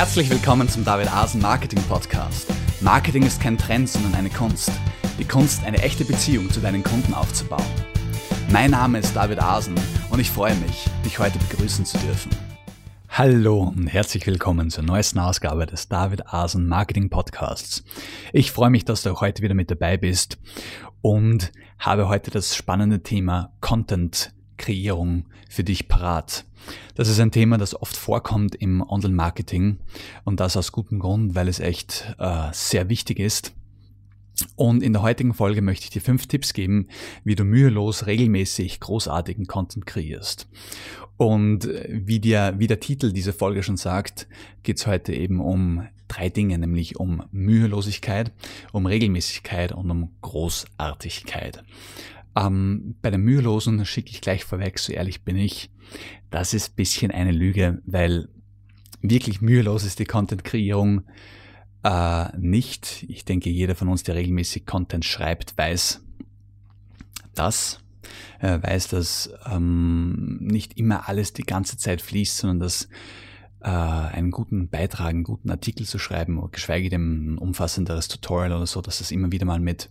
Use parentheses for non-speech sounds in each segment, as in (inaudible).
Herzlich willkommen zum David Asen Marketing Podcast. Marketing ist kein Trend, sondern eine Kunst. Die Kunst, eine echte Beziehung zu deinen Kunden aufzubauen. Mein Name ist David Asen und ich freue mich, dich heute begrüßen zu dürfen. Hallo und herzlich willkommen zur neuesten Ausgabe des David Asen Marketing Podcasts. Ich freue mich, dass du heute wieder mit dabei bist und habe heute das spannende Thema Content Kreierung für dich parat. Das ist ein Thema, das oft vorkommt im Online-Marketing und das aus gutem Grund, weil es echt äh, sehr wichtig ist. Und in der heutigen Folge möchte ich dir fünf Tipps geben, wie du mühelos regelmäßig großartigen Content kreierst. Und wie, dir, wie der Titel dieser Folge schon sagt, geht es heute eben um drei Dinge, nämlich um Mühelosigkeit, um Regelmäßigkeit und um Großartigkeit. Ähm, bei der Mühelosen schicke ich gleich vorweg, so ehrlich bin ich, das ist bisschen eine Lüge, weil wirklich mühelos ist die Content-Kreierung äh, nicht. Ich denke, jeder von uns, der regelmäßig Content schreibt, weiß das. Äh, weiß, dass ähm, nicht immer alles die ganze Zeit fließt, sondern dass äh, einen guten Beitrag, einen guten Artikel zu schreiben, geschweige denn ein umfassenderes Tutorial oder so, dass das immer wieder mal mit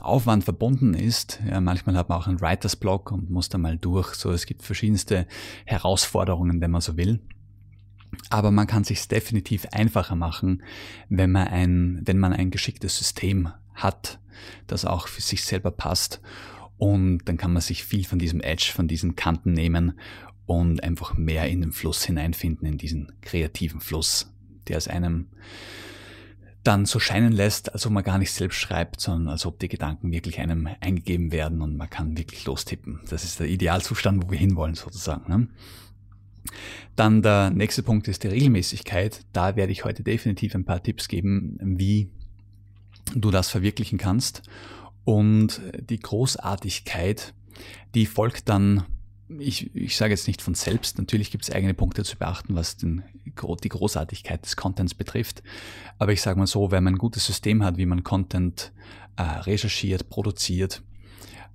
Aufwand verbunden ist. Ja, manchmal hat man auch einen Writers Block und muss da mal durch. So, es gibt verschiedenste Herausforderungen, wenn man so will. Aber man kann sich definitiv einfacher machen, wenn man ein, wenn man ein geschicktes System hat, das auch für sich selber passt. Und dann kann man sich viel von diesem Edge, von diesen Kanten nehmen und einfach mehr in den Fluss hineinfinden, in diesen kreativen Fluss, der es einem dann so scheinen lässt, als ob man gar nicht selbst schreibt, sondern als ob die Gedanken wirklich einem eingegeben werden und man kann wirklich lostippen. Das ist der Idealzustand, wo wir hinwollen sozusagen. Ne? Dann der nächste Punkt ist die Regelmäßigkeit. Da werde ich heute definitiv ein paar Tipps geben, wie du das verwirklichen kannst. Und die Großartigkeit, die folgt dann ich, ich sage jetzt nicht von selbst, natürlich gibt es eigene Punkte zu beachten, was den, die Großartigkeit des Contents betrifft. Aber ich sage mal so, wenn man ein gutes System hat, wie man Content äh, recherchiert, produziert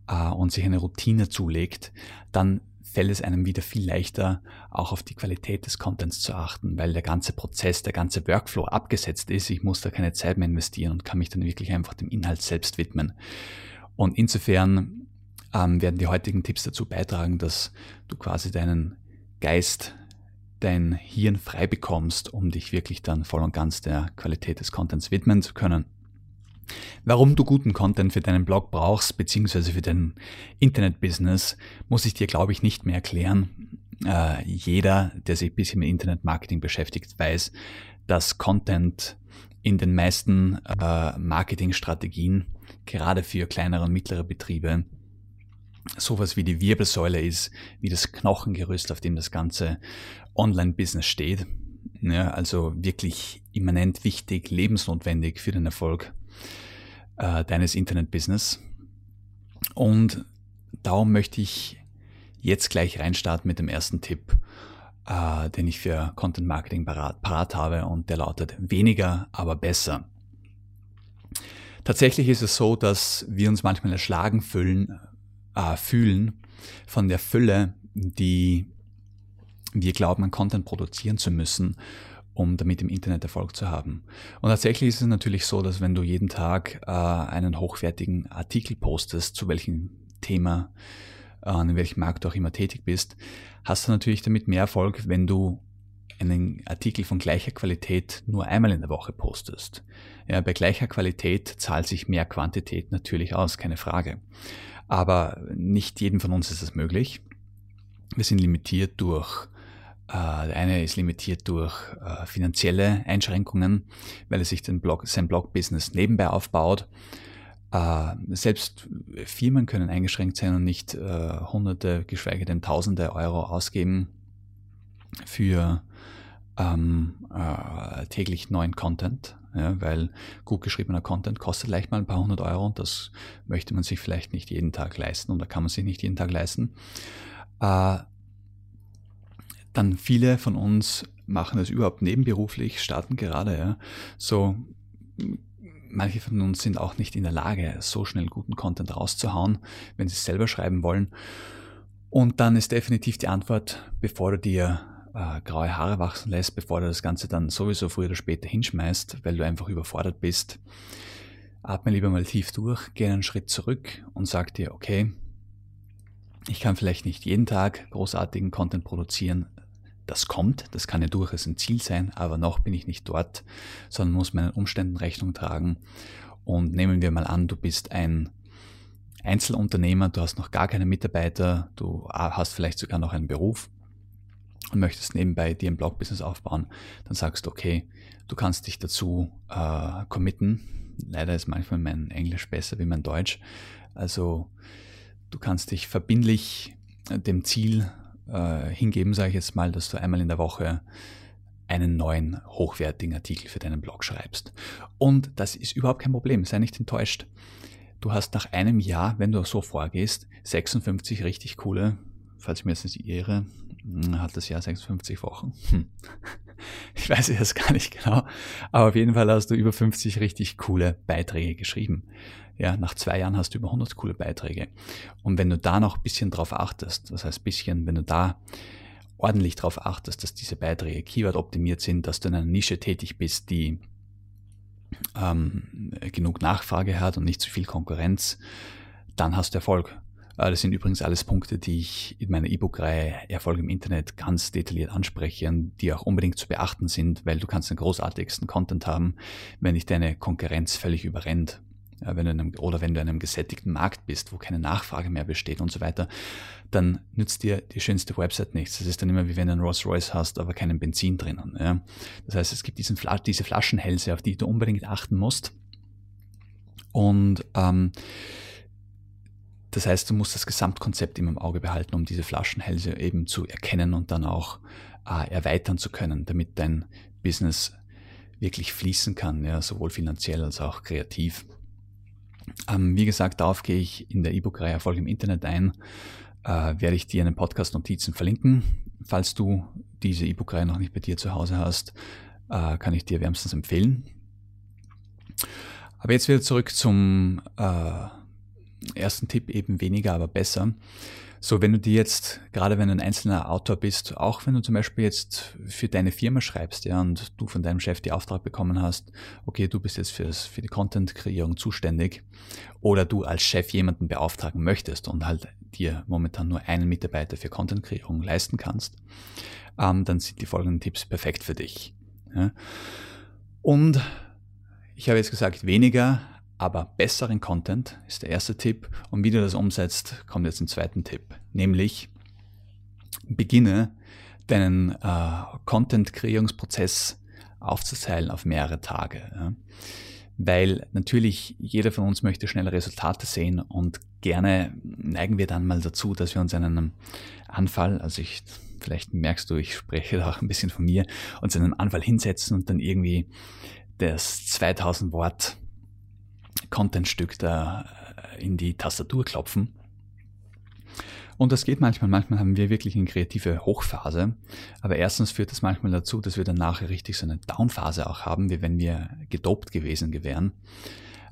äh, und sich eine Routine zulegt, dann fällt es einem wieder viel leichter, auch auf die Qualität des Contents zu achten, weil der ganze Prozess, der ganze Workflow abgesetzt ist. Ich muss da keine Zeit mehr investieren und kann mich dann wirklich einfach dem Inhalt selbst widmen. Und insofern ähm, werden die heutigen Tipps dazu beitragen, dass du quasi deinen Geist, dein Hirn frei bekommst, um dich wirklich dann voll und ganz der Qualität des Contents widmen zu können. Warum du guten Content für deinen Blog brauchst, beziehungsweise für dein Internet-Business, muss ich dir, glaube ich, nicht mehr erklären. Äh, jeder, der sich ein bisschen mit Internet-Marketing beschäftigt, weiß, dass Content in den meisten äh, Marketingstrategien, gerade für kleinere und mittlere Betriebe, sowas wie die Wirbelsäule ist, wie das Knochengerüst, auf dem das ganze Online-Business steht. Ja, also wirklich immanent wichtig, lebensnotwendig für den Erfolg äh, deines Internet-Business. Und darum möchte ich jetzt gleich reinstarten mit dem ersten Tipp, äh, den ich für Content Marketing parat, parat habe und der lautet weniger, aber besser. Tatsächlich ist es so, dass wir uns manchmal erschlagen fühlen äh, fühlen von der Fülle, die wir glauben, an Content produzieren zu müssen, um damit im Internet Erfolg zu haben. Und tatsächlich ist es natürlich so, dass wenn du jeden Tag äh, einen hochwertigen Artikel postest, zu welchem Thema, äh, in welchem Markt du auch immer tätig bist, hast du natürlich damit mehr Erfolg, wenn du einen Artikel von gleicher Qualität nur einmal in der Woche postest. Ja, bei gleicher Qualität zahlt sich mehr Quantität natürlich aus, keine Frage. Aber nicht jedem von uns ist das möglich. Wir sind limitiert durch, äh, der eine ist limitiert durch äh, finanzielle Einschränkungen, weil er sich den Blog, sein Blog-Business nebenbei aufbaut. Äh, selbst Firmen können eingeschränkt sein und nicht äh, Hunderte, geschweige denn Tausende Euro ausgeben für ähm, äh, täglich neuen Content ja, weil gut geschriebener Content kostet leicht mal ein paar hundert Euro und das möchte man sich vielleicht nicht jeden Tag leisten oder kann man sich nicht jeden Tag leisten. Äh, dann viele von uns machen das überhaupt nebenberuflich, starten gerade, ja. So, manche von uns sind auch nicht in der Lage, so schnell guten Content rauszuhauen, wenn sie es selber schreiben wollen. Und dann ist definitiv die Antwort, bevor du dir äh, graue Haare wachsen lässt, bevor du das Ganze dann sowieso früher oder später hinschmeißt, weil du einfach überfordert bist. Atme lieber mal tief durch, geh einen Schritt zurück und sag dir, okay, ich kann vielleicht nicht jeden Tag großartigen Content produzieren. Das kommt, das kann ja durchaus ein Ziel sein, aber noch bin ich nicht dort, sondern muss meinen Umständen Rechnung tragen. Und nehmen wir mal an, du bist ein Einzelunternehmer, du hast noch gar keine Mitarbeiter, du hast vielleicht sogar noch einen Beruf und möchtest nebenbei dir ein Blog-Business aufbauen, dann sagst du, okay, du kannst dich dazu äh, committen. Leider ist manchmal mein Englisch besser wie mein Deutsch. Also du kannst dich verbindlich äh, dem Ziel äh, hingeben, sage ich jetzt mal, dass du einmal in der Woche einen neuen hochwertigen Artikel für deinen Blog schreibst. Und das ist überhaupt kein Problem, sei nicht enttäuscht. Du hast nach einem Jahr, wenn du so vorgehst, 56 richtig coole, falls ich mir jetzt nicht irre, hm, hat das Jahr 56 Wochen. Hm. (laughs) Ich weiß es gar nicht genau, aber auf jeden Fall hast du über 50 richtig coole Beiträge geschrieben. Ja, nach zwei Jahren hast du über 100 coole Beiträge. Und wenn du da noch ein bisschen drauf achtest, das heißt bisschen, wenn du da ordentlich darauf achtest, dass diese Beiträge Keyword optimiert sind, dass du in einer Nische tätig bist, die ähm, genug Nachfrage hat und nicht zu viel Konkurrenz, dann hast du Erfolg. Äh, das sind übrigens alles Punkte, die ich in meiner E-Book-Reihe Erfolg im Internet ganz detailliert anspreche und die auch unbedingt zu beachten sind, weil du kannst den großartigsten Content haben, wenn dich deine Konkurrenz völlig überrennt. Wenn du einem, oder wenn du in einem gesättigten Markt bist, wo keine Nachfrage mehr besteht und so weiter, dann nützt dir die schönste Website nichts. Das ist dann immer wie wenn du einen Rolls Royce hast, aber keinen Benzin drinnen. Ja. Das heißt, es gibt diesen, diese Flaschenhälse, auf die du unbedingt achten musst. Und ähm, das heißt, du musst das Gesamtkonzept immer im Auge behalten, um diese Flaschenhälse eben zu erkennen und dann auch äh, erweitern zu können, damit dein Business wirklich fließen kann, ja, sowohl finanziell als auch kreativ. Ähm, wie gesagt, darauf gehe ich in der E-Book-Reihe Erfolg im Internet ein. Äh, werde ich dir in den Podcast-Notizen verlinken. Falls du diese E-Book-Reihe noch nicht bei dir zu Hause hast, äh, kann ich dir wärmstens empfehlen. Aber jetzt wieder zurück zum äh, ersten Tipp eben weniger, aber besser. So, wenn du dir jetzt, gerade wenn du ein einzelner Autor bist, auch wenn du zum Beispiel jetzt für deine Firma schreibst, ja, und du von deinem Chef die Auftrag bekommen hast, okay, du bist jetzt fürs, für die Content-Kreierung zuständig, oder du als Chef jemanden beauftragen möchtest und halt dir momentan nur einen Mitarbeiter für Content-Kreierung leisten kannst, ähm, dann sind die folgenden Tipps perfekt für dich. Ja. Und ich habe jetzt gesagt, weniger, aber besseren Content ist der erste Tipp. Und wie du das umsetzt, kommt jetzt ein zweiten Tipp. Nämlich beginne deinen äh, Content-Kreierungsprozess aufzuteilen auf mehrere Tage. Ja. Weil natürlich jeder von uns möchte schnelle Resultate sehen und gerne neigen wir dann mal dazu, dass wir uns in einem Anfall, also ich, vielleicht merkst du, ich spreche da auch ein bisschen von mir, uns in einem Anfall hinsetzen und dann irgendwie das 2000 Wort Contentstück da äh, in die Tastatur klopfen. Und das geht manchmal. Manchmal haben wir wirklich eine kreative Hochphase. Aber erstens führt das manchmal dazu, dass wir dann nachher richtig so eine Downphase auch haben, wie wenn wir gedopt gewesen wären.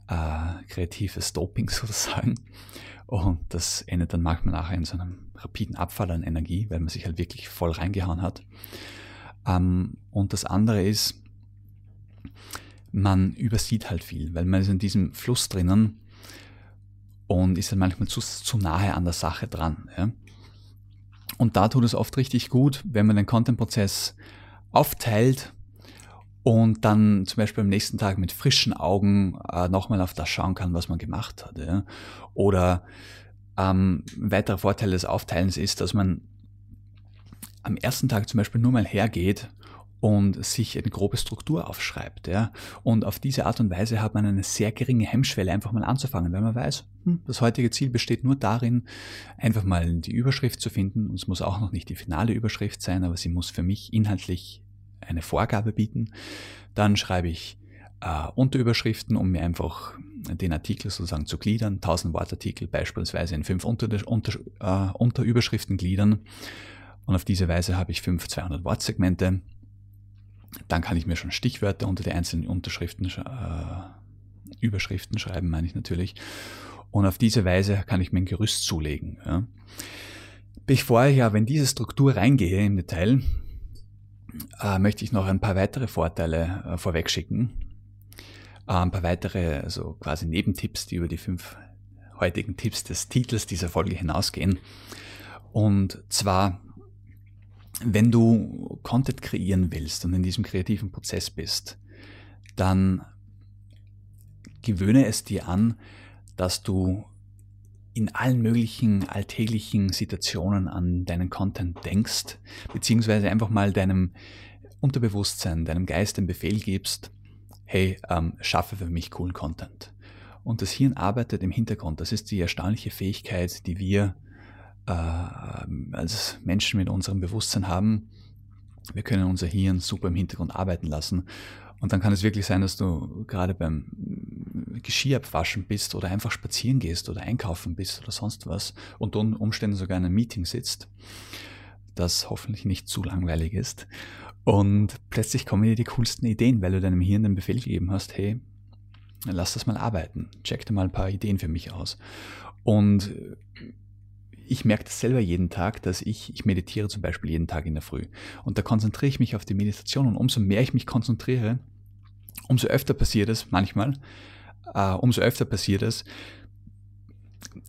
Äh, kreatives Doping (laughs) sozusagen. Und das endet dann manchmal nachher in so einem rapiden Abfall an Energie, weil man sich halt wirklich voll reingehauen hat. Ähm, und das andere ist, man übersieht halt viel, weil man ist in diesem Fluss drinnen und ist dann manchmal zu, zu nahe an der Sache dran. Ja. Und da tut es oft richtig gut, wenn man den Content-Prozess aufteilt und dann zum Beispiel am nächsten Tag mit frischen Augen äh, nochmal auf das schauen kann, was man gemacht hat. Ja. Oder ähm, ein weiterer Vorteil des Aufteilens ist, dass man am ersten Tag zum Beispiel nur mal hergeht und sich eine grobe Struktur aufschreibt. Ja? Und auf diese Art und Weise hat man eine sehr geringe Hemmschwelle, einfach mal anzufangen, weil man weiß, hm, das heutige Ziel besteht nur darin, einfach mal die Überschrift zu finden. Und es muss auch noch nicht die finale Überschrift sein, aber sie muss für mich inhaltlich eine Vorgabe bieten. Dann schreibe ich äh, Unterüberschriften, um mir einfach den Artikel sozusagen zu gliedern. 1000 Wortartikel beispielsweise in fünf Unter, Unter, äh, Unterüberschriften gliedern. Und auf diese Weise habe ich fünf 200 Wortsegmente dann kann ich mir schon Stichwörter unter die einzelnen Unterschriften, äh, Überschriften schreiben, meine ich natürlich. Und auf diese Weise kann ich mir ein Gerüst zulegen. Ja. Bevor ich aber in diese Struktur reingehe im Detail, äh, möchte ich noch ein paar weitere Vorteile äh, vorwegschicken. Äh, ein paar weitere, also quasi Nebentipps, die über die fünf heutigen Tipps des Titels dieser Folge hinausgehen. Und zwar, wenn du Content kreieren willst und in diesem kreativen Prozess bist, dann gewöhne es dir an, dass du in allen möglichen alltäglichen Situationen an deinen Content denkst, beziehungsweise einfach mal deinem Unterbewusstsein, deinem Geist den Befehl gibst, hey, ähm, schaffe für mich coolen Content. Und das Hirn arbeitet im Hintergrund. Das ist die erstaunliche Fähigkeit, die wir äh, als Menschen mit unserem Bewusstsein haben. Wir können unser Hirn super im Hintergrund arbeiten lassen. Und dann kann es wirklich sein, dass du gerade beim Geschirr abwaschen bist oder einfach spazieren gehst oder einkaufen bist oder sonst was und unter Umständen sogar in einem Meeting sitzt, das hoffentlich nicht zu langweilig ist. Und plötzlich kommen dir die coolsten Ideen, weil du deinem Hirn den Befehl gegeben hast, hey, lass das mal arbeiten, check dir mal ein paar Ideen für mich aus. Und ich merke das selber jeden Tag, dass ich, ich meditiere zum Beispiel jeden Tag in der Früh. Und da konzentriere ich mich auf die Meditation und umso mehr ich mich konzentriere, umso öfter passiert es manchmal, äh, umso öfter passiert es,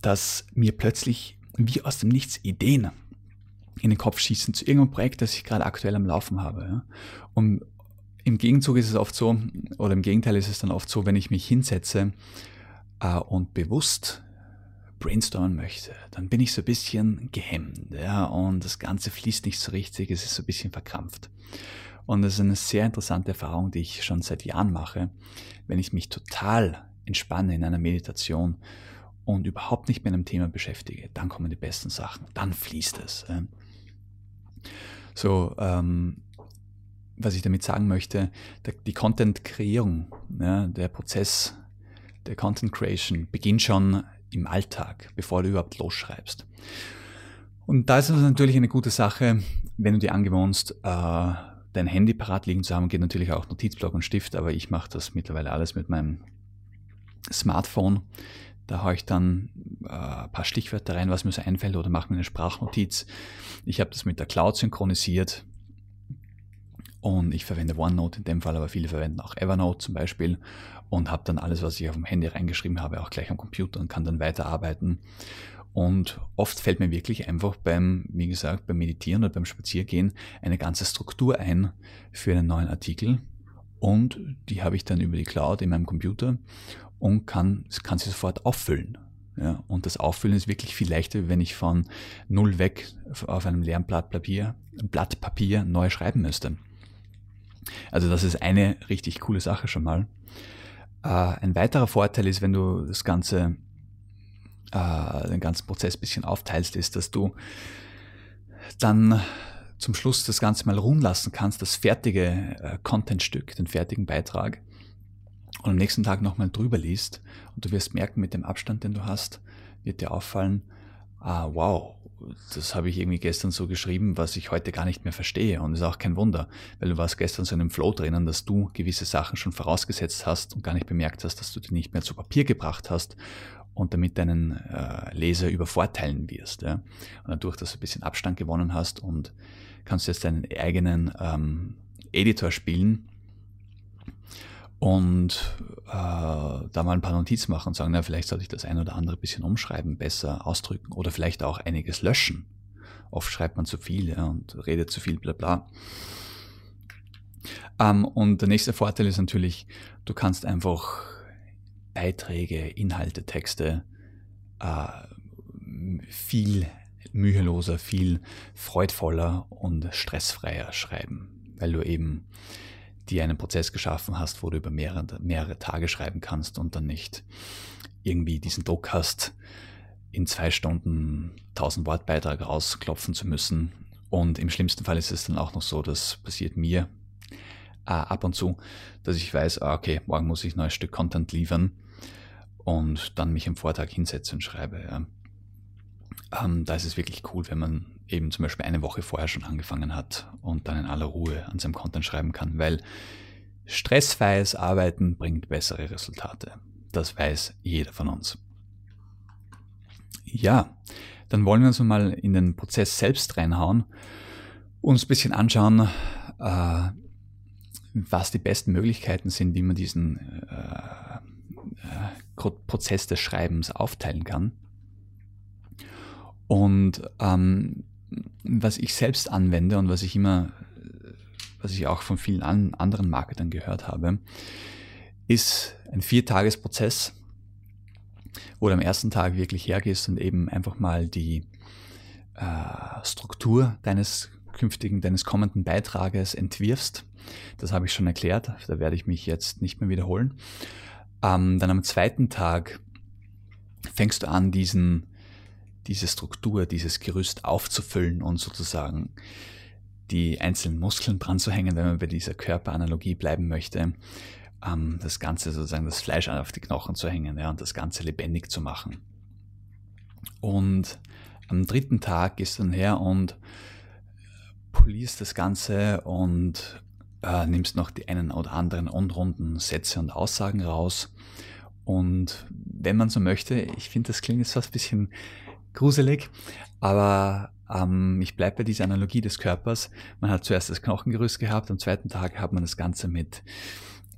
dass mir plötzlich wie aus dem Nichts Ideen in den Kopf schießen zu irgendeinem Projekt, das ich gerade aktuell am Laufen habe. Und im Gegenzug ist es oft so, oder im Gegenteil ist es dann oft so, wenn ich mich hinsetze äh, und bewusst brainstormen möchte, dann bin ich so ein bisschen gehemmt, ja, und das Ganze fließt nicht so richtig, es ist so ein bisschen verkrampft. Und das ist eine sehr interessante Erfahrung, die ich schon seit Jahren mache, wenn ich mich total entspanne in einer Meditation und überhaupt nicht mit einem Thema beschäftige, dann kommen die besten Sachen, dann fließt es. So, ähm, was ich damit sagen möchte, die Content-Kreierung, ja, der Prozess der Content Creation beginnt schon im Alltag, bevor du überhaupt losschreibst. Und da ist es natürlich eine gute Sache, wenn du dir angewohnst, äh, dein Handy parat liegen zu haben, geht natürlich auch Notizblock und Stift, aber ich mache das mittlerweile alles mit meinem Smartphone. Da haue ich dann äh, ein paar Stichwörter rein, was mir so einfällt, oder mache mir eine Sprachnotiz. Ich habe das mit der Cloud synchronisiert und ich verwende OneNote in dem Fall, aber viele verwenden auch Evernote zum Beispiel und habe dann alles, was ich auf dem Handy reingeschrieben habe, auch gleich am Computer und kann dann weiterarbeiten. Und oft fällt mir wirklich einfach beim, wie gesagt, beim Meditieren oder beim Spaziergehen eine ganze Struktur ein für einen neuen Artikel. Und die habe ich dann über die Cloud in meinem Computer und kann, kann sie sofort auffüllen. Ja, und das Auffüllen ist wirklich viel leichter, wenn ich von null weg auf einem leeren Blatt Papier, Blatt Papier neu schreiben müsste. Also das ist eine richtig coole Sache schon mal. Äh, ein weiterer Vorteil ist, wenn du das Ganze, äh, den ganzen Prozess ein bisschen aufteilst, ist, dass du dann zum Schluss das Ganze mal ruhen lassen kannst, das fertige äh, Contentstück, den fertigen Beitrag und am nächsten Tag nochmal drüber liest und du wirst merken, mit dem Abstand, den du hast, wird dir auffallen, ah, wow, das habe ich irgendwie gestern so geschrieben, was ich heute gar nicht mehr verstehe. Und ist auch kein Wunder, weil du warst gestern so in einem Flow drinnen, dass du gewisse Sachen schon vorausgesetzt hast und gar nicht bemerkt hast, dass du die nicht mehr zu Papier gebracht hast und damit deinen äh, Leser übervorteilen wirst. Ja? Und dadurch, dass du ein bisschen Abstand gewonnen hast und kannst jetzt deinen eigenen ähm, Editor spielen und äh, da mal ein paar Notizen machen und sagen, na, vielleicht sollte ich das ein oder andere bisschen umschreiben, besser ausdrücken oder vielleicht auch einiges löschen. Oft schreibt man zu viel ja, und redet zu viel, bla bla. Ähm, und der nächste Vorteil ist natürlich, du kannst einfach Beiträge, Inhalte, Texte äh, viel müheloser, viel freudvoller und stressfreier schreiben, weil du eben dir einen Prozess geschaffen hast, wo du über mehrere, mehrere Tage schreiben kannst und dann nicht irgendwie diesen Druck hast, in zwei Stunden 1000 Wort Beitrag rausklopfen zu müssen. Und im schlimmsten Fall ist es dann auch noch so, das passiert mir äh, ab und zu, dass ich weiß, ah, okay, morgen muss ich ein neues Stück Content liefern und dann mich am Vortag hinsetze und schreibe. Ja. Ähm, da ist es wirklich cool, wenn man eben zum Beispiel eine Woche vorher schon angefangen hat und dann in aller Ruhe an seinem Content schreiben kann, weil stressfreies Arbeiten bringt bessere Resultate. Das weiß jeder von uns. Ja, dann wollen wir uns mal in den Prozess selbst reinhauen, uns ein bisschen anschauen, äh, was die besten Möglichkeiten sind, wie man diesen äh, äh, Prozess des Schreibens aufteilen kann. Und ähm, was ich selbst anwende und was ich immer, was ich auch von vielen anderen Marketern gehört habe, ist ein Viertagesprozess, wo du am ersten Tag wirklich hergehst und eben einfach mal die äh, Struktur deines künftigen, deines kommenden Beitrages entwirfst. Das habe ich schon erklärt, da werde ich mich jetzt nicht mehr wiederholen. Ähm, dann am zweiten Tag fängst du an, diesen, diese Struktur, dieses Gerüst aufzufüllen und sozusagen die einzelnen Muskeln dran zu hängen, wenn man bei dieser Körperanalogie bleiben möchte, ähm, das Ganze sozusagen das Fleisch auf die Knochen zu hängen ja, und das Ganze lebendig zu machen. Und am dritten Tag gehst du dann her und polierst das Ganze und äh, nimmst noch die einen oder anderen unrunden Sätze und Aussagen raus. Und wenn man so möchte, ich finde, das klingt jetzt fast ein bisschen gruselig, aber ähm, ich bleibe bei dieser Analogie des Körpers. Man hat zuerst das Knochengerüst gehabt, am zweiten Tag hat man das Ganze mit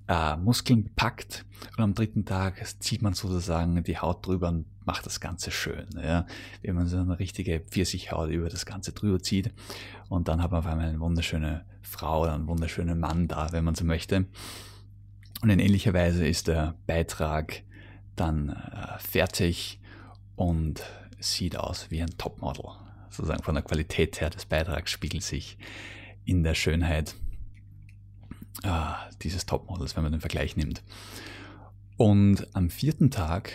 äh, Muskeln bepackt und am dritten Tag zieht man sozusagen die Haut drüber und macht das Ganze schön. Ja? Wenn man so eine richtige Pfirsichhaut über das Ganze drüber zieht und dann hat man auf einmal eine wunderschöne Frau oder einen wunderschönen Mann da, wenn man so möchte. Und in ähnlicher Weise ist der Beitrag dann äh, fertig und sieht aus wie ein Topmodel. Sozusagen von der Qualität her des Beitrags spiegelt sich in der Schönheit ah, dieses Topmodels, wenn man den Vergleich nimmt. Und am vierten Tag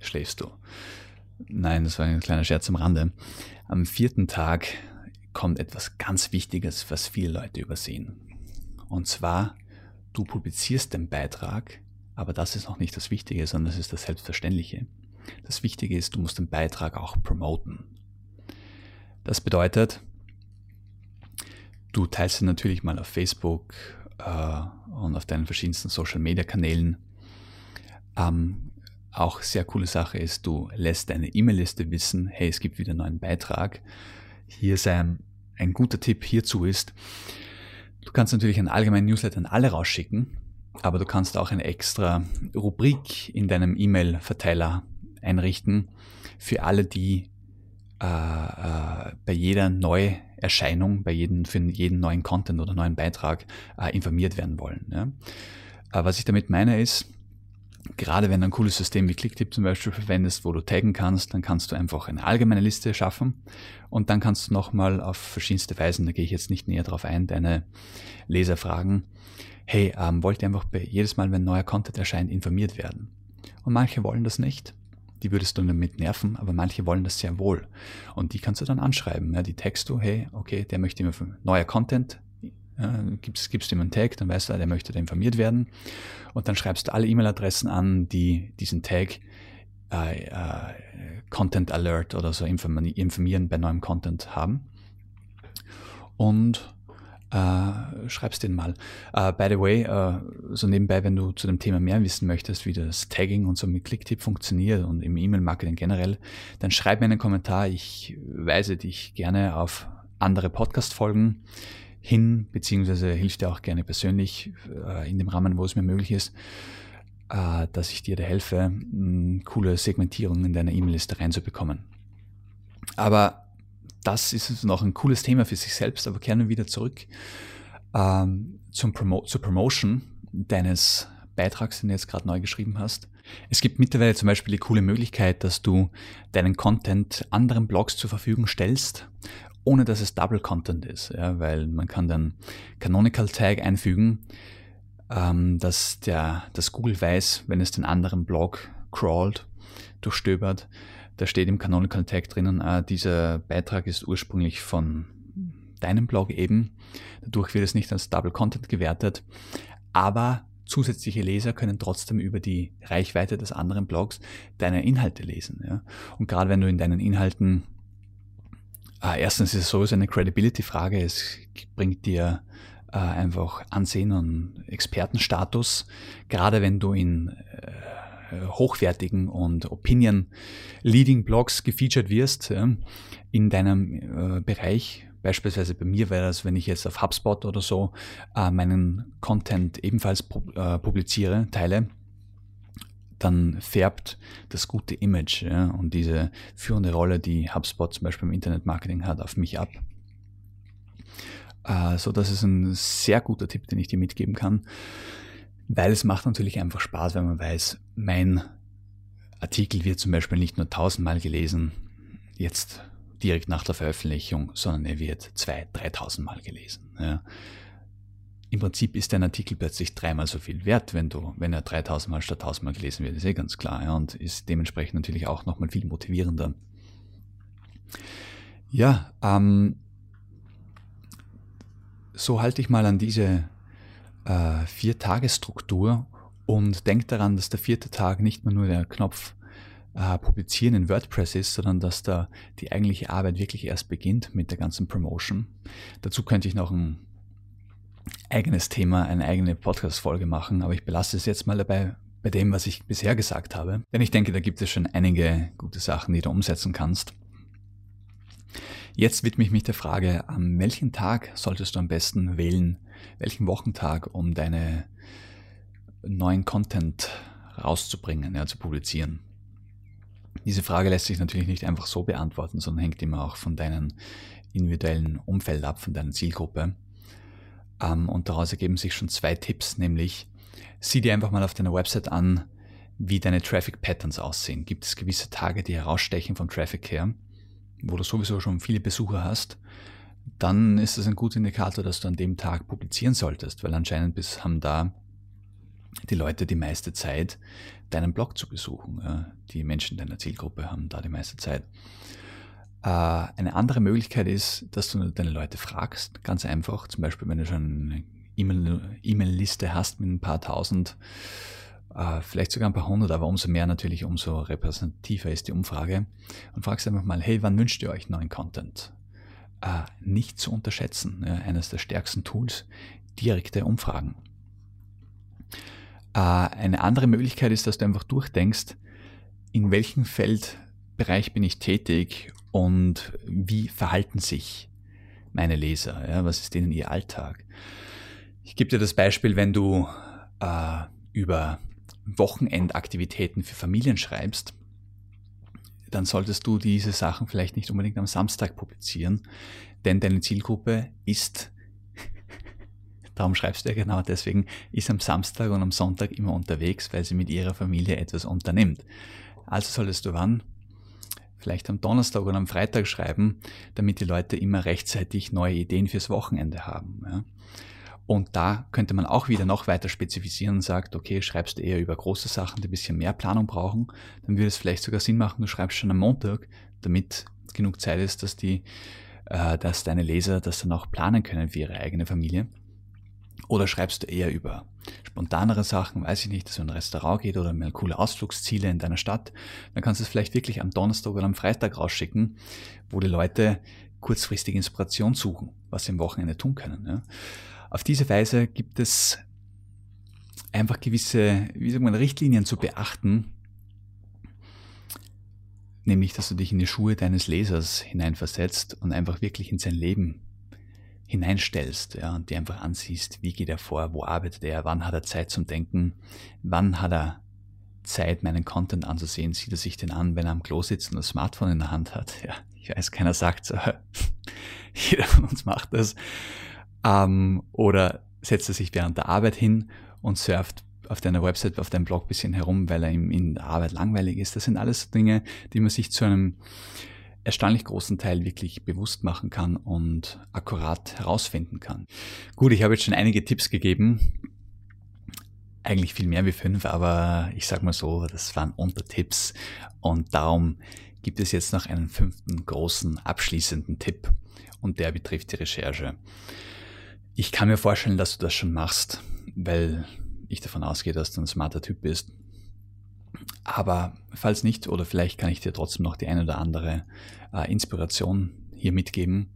schläfst du. Nein, das war ein kleiner Scherz am Rande. Am vierten Tag kommt etwas ganz Wichtiges, was viele Leute übersehen. Und zwar, du publizierst den Beitrag, aber das ist noch nicht das Wichtige, sondern das ist das Selbstverständliche. Das Wichtige ist, du musst den Beitrag auch promoten. Das bedeutet, Du teilst ihn natürlich mal auf Facebook äh, und auf deinen verschiedensten Social-Media-Kanälen. Ähm, auch sehr coole Sache ist, du lässt deine E-Mail-Liste wissen, hey, es gibt wieder einen neuen Beitrag. Hier sein ein guter Tipp hierzu ist, du kannst natürlich einen allgemeinen Newsletter an alle rausschicken, aber du kannst auch eine extra Rubrik in deinem E-Mail-Verteiler einrichten für alle, die äh, äh, bei jeder Neuerscheinung, bei jedem, für jeden neuen Content oder neuen Beitrag äh, informiert werden wollen. Ja. Äh, was ich damit meine ist, gerade wenn du ein cooles System wie Clicktip zum Beispiel verwendest, wo du taggen kannst, dann kannst du einfach eine allgemeine Liste schaffen und dann kannst du nochmal auf verschiedenste Weisen, da gehe ich jetzt nicht näher drauf ein, deine Leser fragen, hey, ähm, wollt ihr einfach bei, jedes Mal, wenn neuer Content erscheint, informiert werden? Und manche wollen das nicht die würdest du damit nerven, aber manche wollen das sehr wohl. Und die kannst du dann anschreiben. Ja, die text du, hey, okay, der möchte immer neuer Content, ja, gibst, gibst ihm einen Tag, dann weißt du, der möchte da informiert werden. Und dann schreibst du alle E-Mail-Adressen an, die diesen Tag äh, äh, Content Alert oder so informieren bei neuem Content haben. Und äh, schreibst den mal. Uh, by the way, uh, so nebenbei, wenn du zu dem Thema mehr wissen möchtest, wie das Tagging und so mit Clicktip funktioniert und im E-Mail-Marketing generell, dann schreib mir einen Kommentar. Ich weise dich gerne auf andere Podcast-Folgen hin, beziehungsweise hilf dir auch gerne persönlich uh, in dem Rahmen, wo es mir möglich ist, dass ich dir da helfe, coole Segmentierungen in deiner E-Mail-Liste reinzubekommen. Aber das ist noch ein cooles Thema für sich selbst, aber kehren wir wieder zurück ähm, zum Promo zur Promotion deines Beitrags, den du jetzt gerade neu geschrieben hast. Es gibt mittlerweile zum Beispiel die coole Möglichkeit, dass du deinen Content anderen Blogs zur Verfügung stellst, ohne dass es Double Content ist, ja, weil man kann dann Canonical Tag einfügen, ähm, dass der, dass Google weiß, wenn es den anderen Blog crawlt, durchstöbert, da steht im Canonical Tag drinnen, äh, dieser Beitrag ist ursprünglich von deinem Blog eben. Dadurch wird es nicht als Double Content gewertet, aber zusätzliche Leser können trotzdem über die Reichweite des anderen Blogs deine Inhalte lesen. Ja? Und gerade wenn du in deinen Inhalten, äh, erstens ist es sowieso eine Credibility-Frage, es bringt dir äh, einfach Ansehen und Expertenstatus, gerade wenn du in äh, hochwertigen und Opinion-Leading-Blogs gefeatured wirst in deinem äh, Bereich, Beispielsweise bei mir wäre das, wenn ich jetzt auf HubSpot oder so äh, meinen Content ebenfalls äh, publiziere, teile, dann färbt das gute Image und diese führende Rolle, die HubSpot zum Beispiel im Internetmarketing hat, auf mich ab. Äh, so, das ist ein sehr guter Tipp, den ich dir mitgeben kann, weil es macht natürlich einfach Spaß, wenn man weiß, mein Artikel wird zum Beispiel nicht nur tausendmal gelesen, jetzt direkt nach der Veröffentlichung, sondern er wird zwei, dreitausendmal gelesen. Ja. Im Prinzip ist ein Artikel plötzlich dreimal so viel wert, wenn du, wenn er 3000 Mal statt 1000 Mal gelesen wird, ist eh ganz klar, ja, und ist dementsprechend natürlich auch nochmal viel motivierender. Ja, ähm, so halte ich mal an diese äh, Vier-Tage-Struktur und denk daran, dass der vierte Tag nicht mehr nur der Knopf äh, Publizieren in WordPress ist, sondern dass da die eigentliche Arbeit wirklich erst beginnt mit der ganzen Promotion. Dazu könnte ich noch ein eigenes Thema, eine eigene Podcast-Folge machen, aber ich belasse es jetzt mal dabei bei dem, was ich bisher gesagt habe. Denn ich denke, da gibt es schon einige gute Sachen, die du umsetzen kannst. Jetzt widme ich mich der Frage, an welchen Tag solltest du am besten wählen, welchen Wochentag, um deine neuen Content rauszubringen, ja, zu publizieren. Diese Frage lässt sich natürlich nicht einfach so beantworten, sondern hängt immer auch von deinem individuellen Umfeld ab, von deiner Zielgruppe. Ähm, und daraus ergeben sich schon zwei Tipps, nämlich sieh dir einfach mal auf deiner Website an, wie deine Traffic Patterns aussehen. Gibt es gewisse Tage, die herausstechen vom Traffic her, wo du sowieso schon viele Besucher hast, dann ist das ein guter Indikator, dass du an dem Tag publizieren solltest, weil anscheinend bis, haben da die Leute die meiste Zeit, deinen Blog zu besuchen. Die Menschen deiner Zielgruppe haben da die meiste Zeit. Äh, eine andere Möglichkeit ist, dass du deine Leute fragst, ganz einfach, zum Beispiel wenn du schon eine E-Mail-Liste hast mit ein paar tausend, äh, vielleicht sogar ein paar hundert, aber umso mehr natürlich, umso repräsentativer ist die Umfrage und fragst einfach mal, hey, wann wünscht ihr euch neuen Content? Äh, nicht zu unterschätzen, eines der stärksten Tools, direkte Umfragen. Eine andere Möglichkeit ist, dass du einfach durchdenkst, in welchem Feldbereich bin ich tätig und wie verhalten sich meine Leser? Ja, was ist denen ihr Alltag? Ich gebe dir das Beispiel, wenn du äh, über Wochenendaktivitäten für Familien schreibst, dann solltest du diese Sachen vielleicht nicht unbedingt am Samstag publizieren, denn deine Zielgruppe ist, (laughs) darum schreibst du ja genau deswegen, ist am Samstag und am Sonntag immer unterwegs, weil sie mit ihrer Familie etwas unternimmt. Also solltest du wann? vielleicht am Donnerstag oder am Freitag schreiben, damit die Leute immer rechtzeitig neue Ideen fürs Wochenende haben. Ja. Und da könnte man auch wieder noch weiter spezifizieren und sagt, okay, schreibst du eher über große Sachen, die ein bisschen mehr Planung brauchen, dann würde es vielleicht sogar Sinn machen, du schreibst schon am Montag, damit genug Zeit ist, dass die, äh, dass deine Leser das dann auch planen können für ihre eigene Familie. Oder schreibst du eher über spontanere Sachen, weiß ich nicht, dass du in ein Restaurant geht oder mal coole Ausflugsziele in deiner Stadt, dann kannst du es vielleicht wirklich am Donnerstag oder am Freitag rausschicken, wo die Leute kurzfristige Inspiration suchen, was sie am Wochenende tun können. Ja. Auf diese Weise gibt es einfach gewisse, wie sagt man, Richtlinien zu beachten, nämlich, dass du dich in die Schuhe deines Lesers hineinversetzt und einfach wirklich in sein Leben hineinstellst ja, und dir einfach ansiehst, wie geht er vor, wo arbeitet er, wann hat er Zeit zum Denken, wann hat er Zeit, meinen Content anzusehen, sieht er sich den an, wenn er am Klo sitzt und das Smartphone in der Hand hat. Ja, ich weiß, keiner sagt so, (laughs) jeder von uns macht das. Ähm, oder setzt er sich während der Arbeit hin und surft auf deiner Website, auf deinem Blog bisschen herum, weil er ihm in der Arbeit langweilig ist. Das sind alles Dinge, die man sich zu einem erstaunlich großen Teil wirklich bewusst machen kann und akkurat herausfinden kann. Gut, ich habe jetzt schon einige Tipps gegeben. Eigentlich viel mehr wie fünf, aber ich sag mal so, das waren Untertipps und darum gibt es jetzt noch einen fünften großen abschließenden Tipp und der betrifft die Recherche. Ich kann mir vorstellen, dass du das schon machst, weil ich davon ausgehe, dass du ein smarter Typ bist aber falls nicht, oder vielleicht kann ich dir trotzdem noch die eine oder andere äh, Inspiration hier mitgeben.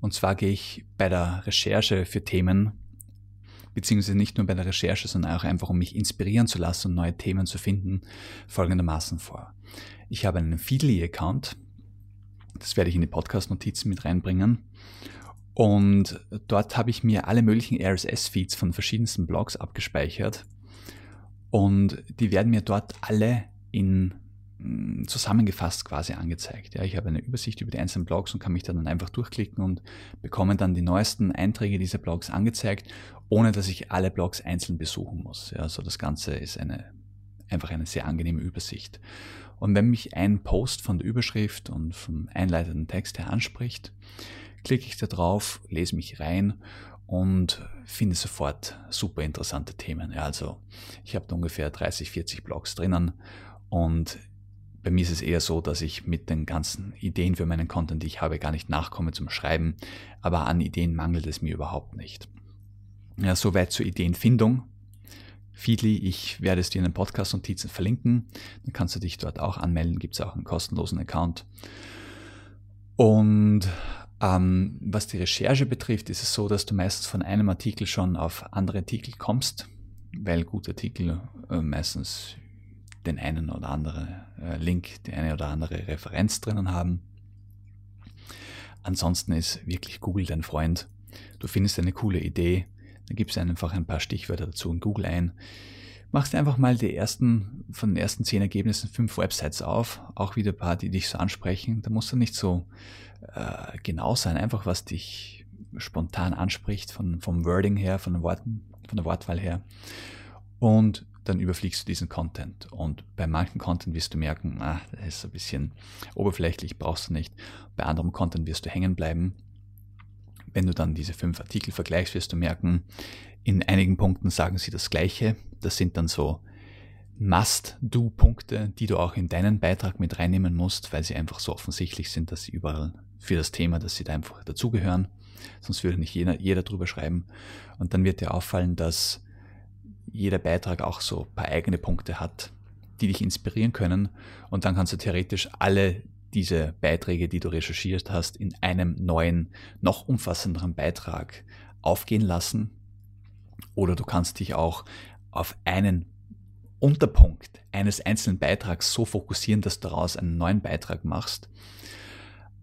Und zwar gehe ich bei der Recherche für Themen, beziehungsweise nicht nur bei der Recherche, sondern auch einfach, um mich inspirieren zu lassen und neue Themen zu finden, folgendermaßen vor. Ich habe einen Feedly-Account, Das werde ich in die Podcast-Notizen mit reinbringen. Und dort habe ich mir alle möglichen RSS-Feeds von verschiedensten Blogs abgespeichert. Und die werden mir dort alle in mm, zusammengefasst quasi angezeigt. Ja, ich habe eine Übersicht über die einzelnen Blogs und kann mich da dann einfach durchklicken und bekomme dann die neuesten Einträge dieser Blogs angezeigt, ohne dass ich alle Blogs einzeln besuchen muss. Ja, also das Ganze ist eine, einfach eine sehr angenehme Übersicht. Und wenn mich ein Post von der Überschrift und vom einleitenden Text her anspricht, klicke ich da drauf, lese mich rein und finde sofort super interessante Themen. Ja, also ich habe ungefähr 30, 40 Blogs drinnen und bei mir ist es eher so, dass ich mit den ganzen Ideen für meinen Content, die ich habe, gar nicht nachkomme zum Schreiben, aber an Ideen mangelt es mir überhaupt nicht. Ja, soweit zur Ideenfindung. Feedly, ich werde es dir in den Podcast-Notizen verlinken. Dann kannst du dich dort auch anmelden, gibt es auch einen kostenlosen Account. Und ähm, was die Recherche betrifft, ist es so, dass du meistens von einem Artikel schon auf andere Artikel kommst, weil gute Artikel äh, meistens den einen oder anderen äh, Link, die eine oder andere Referenz drinnen haben. Ansonsten ist wirklich Google dein Freund. Du findest eine coole Idee, dann gibst du einfach ein paar Stichwörter dazu in Google ein. Machst einfach mal die ersten, von den ersten zehn Ergebnissen fünf Websites auf, auch wieder ein paar, die dich so ansprechen. Da musst du nicht so äh, genau sein, einfach was dich spontan anspricht, von, vom Wording her, von den Worten, von der Wortwahl her. Und dann überfliegst du diesen Content. Und bei manchen Content wirst du merken, ah, das ist ein bisschen oberflächlich, brauchst du nicht. Bei anderem Content wirst du hängen bleiben wenn du dann diese fünf Artikel vergleichst, wirst du merken, in einigen Punkten sagen sie das Gleiche. Das sind dann so Must-Do-Punkte, die du auch in deinen Beitrag mit reinnehmen musst, weil sie einfach so offensichtlich sind, dass sie überall für das Thema, dass sie da einfach dazugehören. Sonst würde nicht jeder, jeder drüber schreiben. Und dann wird dir auffallen, dass jeder Beitrag auch so ein paar eigene Punkte hat, die dich inspirieren können. Und dann kannst du theoretisch alle diese Beiträge, die du recherchiert hast, in einem neuen, noch umfassenderen Beitrag aufgehen lassen. Oder du kannst dich auch auf einen Unterpunkt eines einzelnen Beitrags so fokussieren, dass du daraus einen neuen Beitrag machst.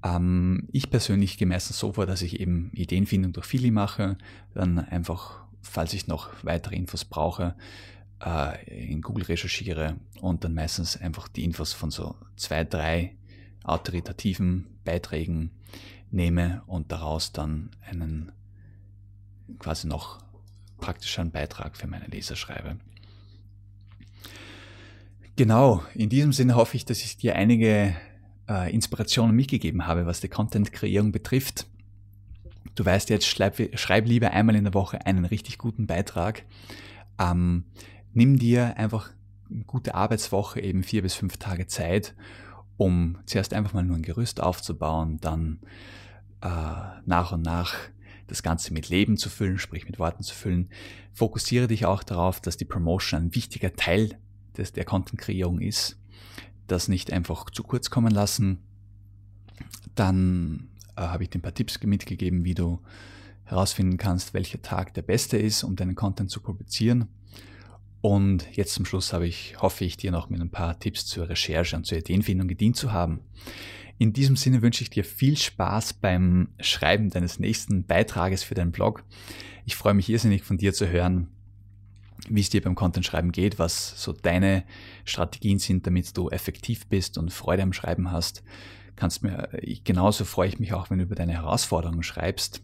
Ähm, ich persönlich gehe meistens so vor, dass ich eben Ideenfindung durch Fili mache, dann einfach, falls ich noch weitere Infos brauche, äh, in Google recherchiere und dann meistens einfach die Infos von so zwei, drei autoritativen Beiträgen nehme und daraus dann einen quasi noch praktischen Beitrag für meine Leser schreibe. Genau, in diesem Sinne hoffe ich, dass ich dir einige äh, Inspirationen mitgegeben habe, was die Content-Kreierung betrifft. Du weißt jetzt, schreib, schreib, lieber einmal in der Woche einen richtig guten Beitrag. Ähm, nimm dir einfach eine gute Arbeitswoche, eben vier bis fünf Tage Zeit um zuerst einfach mal nur ein Gerüst aufzubauen, dann äh, nach und nach das Ganze mit Leben zu füllen, sprich mit Worten zu füllen. Fokussiere dich auch darauf, dass die Promotion ein wichtiger Teil des, der Content-Kreierung ist. Das nicht einfach zu kurz kommen lassen. Dann äh, habe ich dir ein paar Tipps mitgegeben, wie du herausfinden kannst, welcher Tag der beste ist, um deinen Content zu publizieren. Und jetzt zum Schluss habe ich, hoffe ich, dir noch mit ein paar Tipps zur Recherche und zur Ideenfindung gedient zu haben. In diesem Sinne wünsche ich dir viel Spaß beim Schreiben deines nächsten Beitrages für deinen Blog. Ich freue mich irrsinnig von dir zu hören, wie es dir beim Content Schreiben geht, was so deine Strategien sind, damit du effektiv bist und Freude am Schreiben hast. Kannst mir, genauso freue ich mich auch, wenn du über deine Herausforderungen schreibst.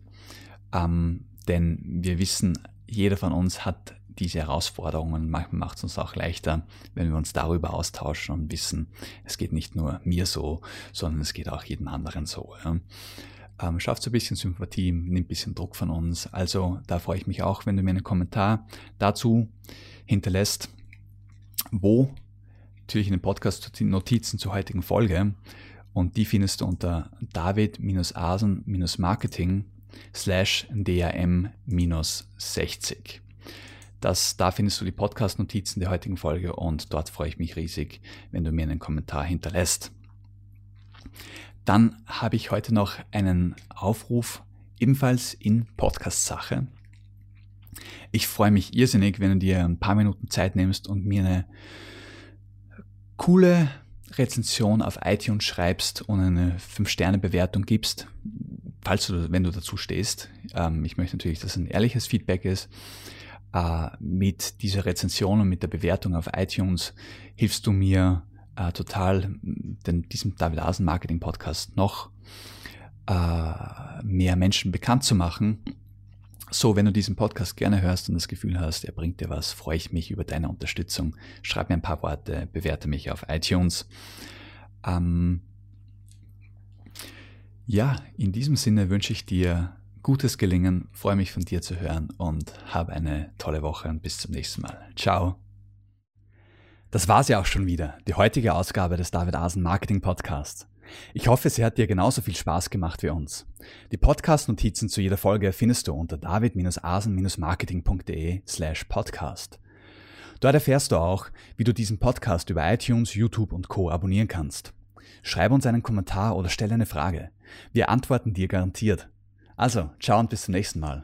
Ähm, denn wir wissen, jeder von uns hat diese Herausforderungen. Manchmal macht es uns auch leichter, wenn wir uns darüber austauschen und wissen, es geht nicht nur mir so, sondern es geht auch jedem anderen so. Ja. Ähm, schafft so ein bisschen Sympathie, nimmt ein bisschen Druck von uns. Also da freue ich mich auch, wenn du mir einen Kommentar dazu hinterlässt, wo natürlich in den Podcast-Notizen zur heutigen Folge und die findest du unter david-asen-marketing slash dam-60. Das, da findest du die Podcast-Notizen der heutigen Folge und dort freue ich mich riesig, wenn du mir einen Kommentar hinterlässt. Dann habe ich heute noch einen Aufruf, ebenfalls in Podcast-Sache. Ich freue mich irrsinnig, wenn du dir ein paar Minuten Zeit nimmst und mir eine coole Rezension auf iTunes schreibst und eine 5-Sterne-Bewertung gibst, falls du, wenn du dazu stehst. Ähm, ich möchte natürlich, dass es ein ehrliches Feedback ist. Äh, mit dieser Rezension und mit der Bewertung auf iTunes hilfst du mir äh, total, denn diesem David Asen Marketing Podcast noch äh, mehr Menschen bekannt zu machen. So, wenn du diesen Podcast gerne hörst und das Gefühl hast, er bringt dir was, freue ich mich über deine Unterstützung. Schreib mir ein paar Worte, bewerte mich auf iTunes. Ähm, ja, in diesem Sinne wünsche ich dir gutes Gelingen, freue mich von dir zu hören und habe eine tolle Woche und bis zum nächsten Mal. Ciao. Das war's ja auch schon wieder, die heutige Ausgabe des David Asen Marketing Podcasts. Ich hoffe, sie hat dir genauso viel Spaß gemacht wie uns. Die Podcast-Notizen zu jeder Folge findest du unter david-asen-marketing.de slash podcast. Dort erfährst du auch, wie du diesen Podcast über iTunes, YouTube und Co. abonnieren kannst. Schreib uns einen Kommentar oder stell eine Frage. Wir antworten dir garantiert. Also, ciao und bis zum nächsten Mal.